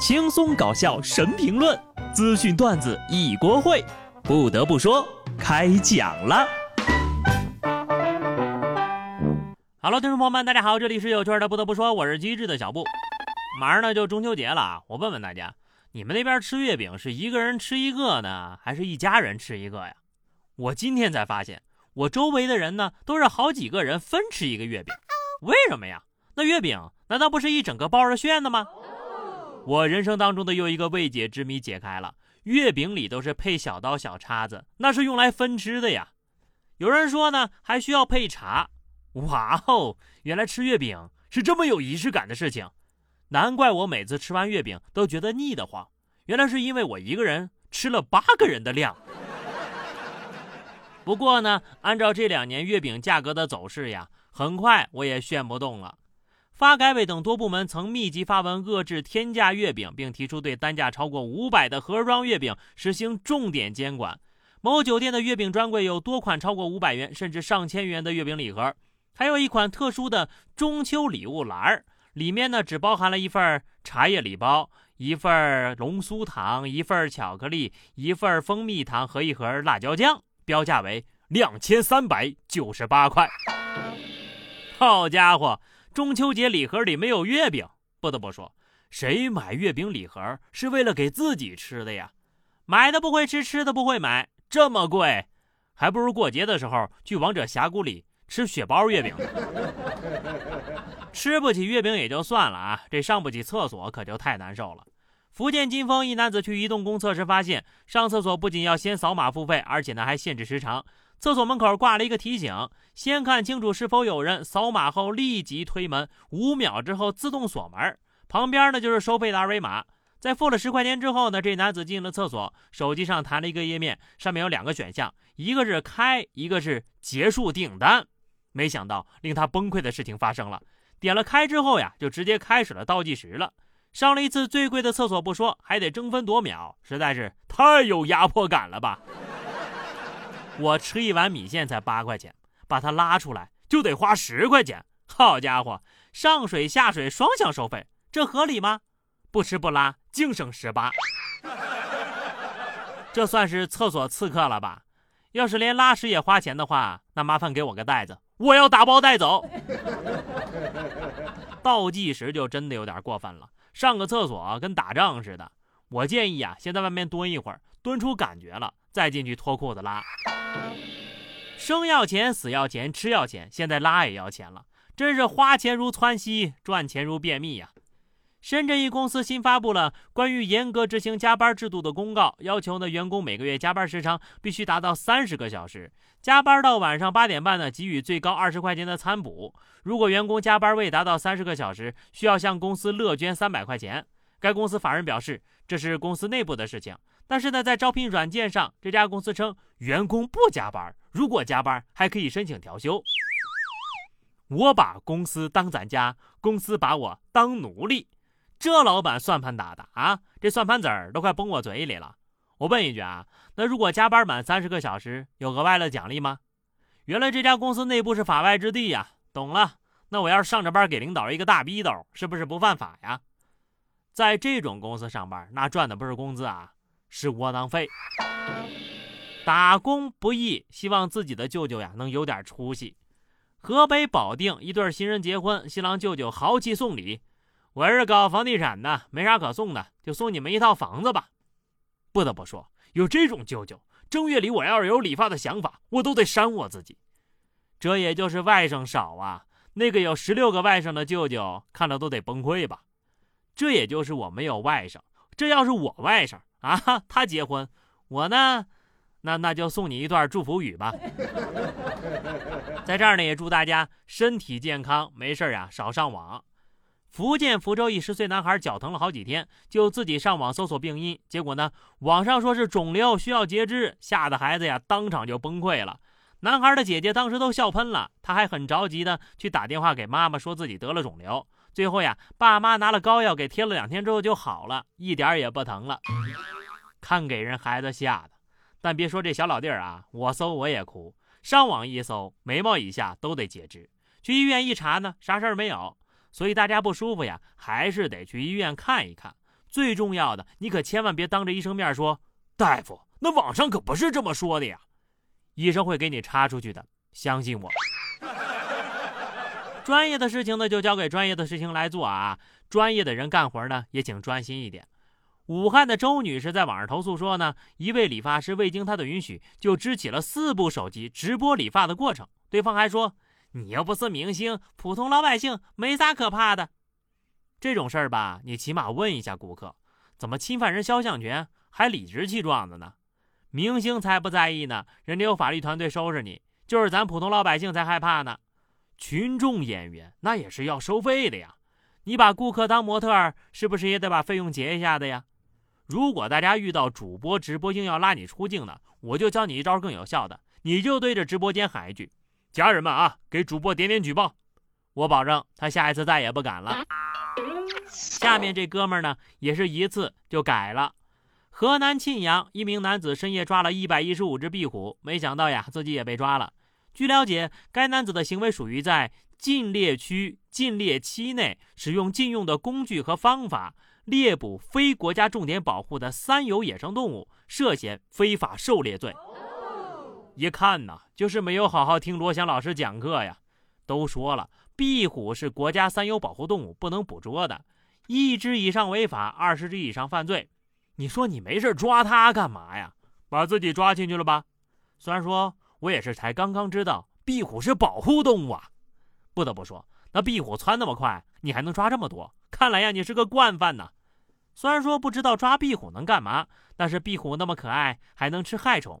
轻松搞笑神评论，资讯段子一锅烩。不得不说，开讲了。Hello，听众朋友们，大家好，这里是有趣的。不得不说，我是机智的小布。马上呢就中秋节了啊，我问问大家，你们那边吃月饼是一个人吃一个呢，还是一家人吃一个呀？我今天才发现，我周围的人呢都是好几个人分吃一个月饼，为什么呀？那月饼难道不是一整个包着馅的吗？我人生当中的又一个未解之谜解开了，月饼里都是配小刀小叉子，那是用来分吃的呀。有人说呢，还需要配茶。哇哦，原来吃月饼是这么有仪式感的事情，难怪我每次吃完月饼都觉得腻得慌，原来是因为我一个人吃了八个人的量。不过呢，按照这两年月饼价格的走势呀，很快我也炫不动了。发改委等多部门曾密集发文遏制天价月饼，并提出对单价超过五百的盒装月饼实行重点监管。某酒店的月饼专柜有多款超过五百元甚至上千元的月饼礼盒，还有一款特殊的中秋礼物篮儿，里面呢只包含了一份茶叶礼包、一份龙酥糖、一份巧克力、一份蜂蜜糖和一盒辣椒酱，标价为两千三百九十八块。好家伙！中秋节礼盒里没有月饼，不得不说，谁买月饼礼盒是为了给自己吃的呀？买的不会吃，吃的不会买，这么贵，还不如过节的时候去王者峡谷里吃雪包月饼。吃不起月饼也就算了啊，这上不起厕所可就太难受了。福建金丰一男子去移动公厕时发现，上厕所不仅要先扫码付费，而且呢还限制时长。厕所门口挂了一个提醒：先看清楚是否有人，扫码后立即推门，五秒之后自动锁门。旁边呢就是收费的二维码。在付了十块钱之后呢，这男子进了厕所，手机上弹了一个页面，上面有两个选项，一个是开，一个是结束订单。没想到令他崩溃的事情发生了，点了开之后呀，就直接开始了倒计时了。上了一次最贵的厕所不说，还得争分夺秒，实在是太有压迫感了吧。我吃一碗米线才八块钱，把它拉出来就得花十块钱。好家伙，上水下水双向收费，这合理吗？不吃不拉，净省十八。这算是厕所刺客了吧？要是连拉屎也花钱的话，那麻烦给我个袋子，我要打包带走。倒计时就真的有点过分了，上个厕所跟打仗似的。我建议啊，先在外面蹲一会儿，蹲出感觉了。再进去脱裤子拉，生要钱，死要钱，吃要钱，现在拉也要钱了，真是花钱如窜稀，赚钱如便秘呀！深圳一公司新发布了关于严格执行加班制度的公告，要求呢员工每个月加班时长必须达到三十个小时，加班到晚上八点半呢给予最高二十块钱的餐补。如果员工加班未达到三十个小时，需要向公司乐捐三百块钱。该公司法人表示，这是公司内部的事情。但是呢，在招聘软件上，这家公司称员工不加班，如果加班还可以申请调休。我把公司当咱家，公司把我当奴隶，这老板算盘打的啊！这算盘子儿都快崩我嘴里了。我问一句啊，那如果加班满三十个小时，有额外的奖励吗？原来这家公司内部是法外之地呀！懂了，那我要是上着班给领导一个大逼斗，是不是不犯法呀？在这种公司上班，那赚的不是工资啊，是窝囊废。打工不易，希望自己的舅舅呀能有点出息。河北保定一对新人结婚，新郎舅舅豪气送礼：“我是搞房地产的，没啥可送的，就送你们一套房子吧。”不得不说，有这种舅舅，正月里我要是有理发的想法，我都得扇我自己。这也就是外甥少啊，那个有十六个外甥的舅舅，看了都得崩溃吧。这也就是我没有外甥，这要是我外甥啊，他结婚，我呢，那那就送你一段祝福语吧。在这儿呢，也祝大家身体健康，没事呀少上网。福建福州一十岁男孩脚疼了好几天，就自己上网搜索病因，结果呢，网上说是肿瘤需要截肢，吓得孩子呀当场就崩溃了。男孩的姐姐当时都笑喷了，他还很着急的去打电话给妈妈，说自己得了肿瘤。最后呀，爸妈拿了膏药给贴了两天之后就好了，一点也不疼了。看给人孩子吓的，但别说这小老弟儿啊，我搜我也哭。上网一搜，眉毛以下都得截肢，去医院一查呢，啥事儿没有。所以大家不舒服呀，还是得去医院看一看。最重要的，你可千万别当着医生面说：“大夫，那网上可不是这么说的呀。”医生会给你插出去的，相信我。专业的事情呢，就交给专业的事情来做啊。专业的人干活呢，也请专心一点。武汉的周女士在网上投诉说呢，一位理发师未经她的允许，就支起了四部手机直播理发的过程。对方还说：“你又不是明星，普通老百姓没啥可怕的。”这种事儿吧，你起码问一下顾客，怎么侵犯人肖像权还理直气壮的呢？明星才不在意呢，人家有法律团队收拾你，就是咱普通老百姓才害怕呢。群众演员那也是要收费的呀，你把顾客当模特儿，是不是也得把费用结一下的呀？如果大家遇到主播直播硬要拉你出镜的，我就教你一招更有效的，你就对着直播间喊一句：“家人们啊，给主播点点举报。”我保证他下一次再也不敢了。下面这哥们儿呢，也是一次就改了。河南沁阳一名男子深夜抓了一百一十五只壁虎，没想到呀，自己也被抓了。据了解，该男子的行为属于在禁猎区禁猎期内使用禁用的工具和方法。猎捕非国家重点保护的三有野生动物，涉嫌非法狩猎罪。一看呐，就是没有好好听罗翔老师讲课呀。都说了，壁虎是国家三有保护动物，不能捕捉的。一只以上违法，二十只以上犯罪。你说你没事抓它干嘛呀？把自己抓进去了吧？虽然说我也是才刚刚知道壁虎是保护动物啊。不得不说，那壁虎窜那么快，你还能抓这么多？看来呀，你是个惯犯呐。虽然说不知道抓壁虎能干嘛，但是壁虎那么可爱，还能吃害虫，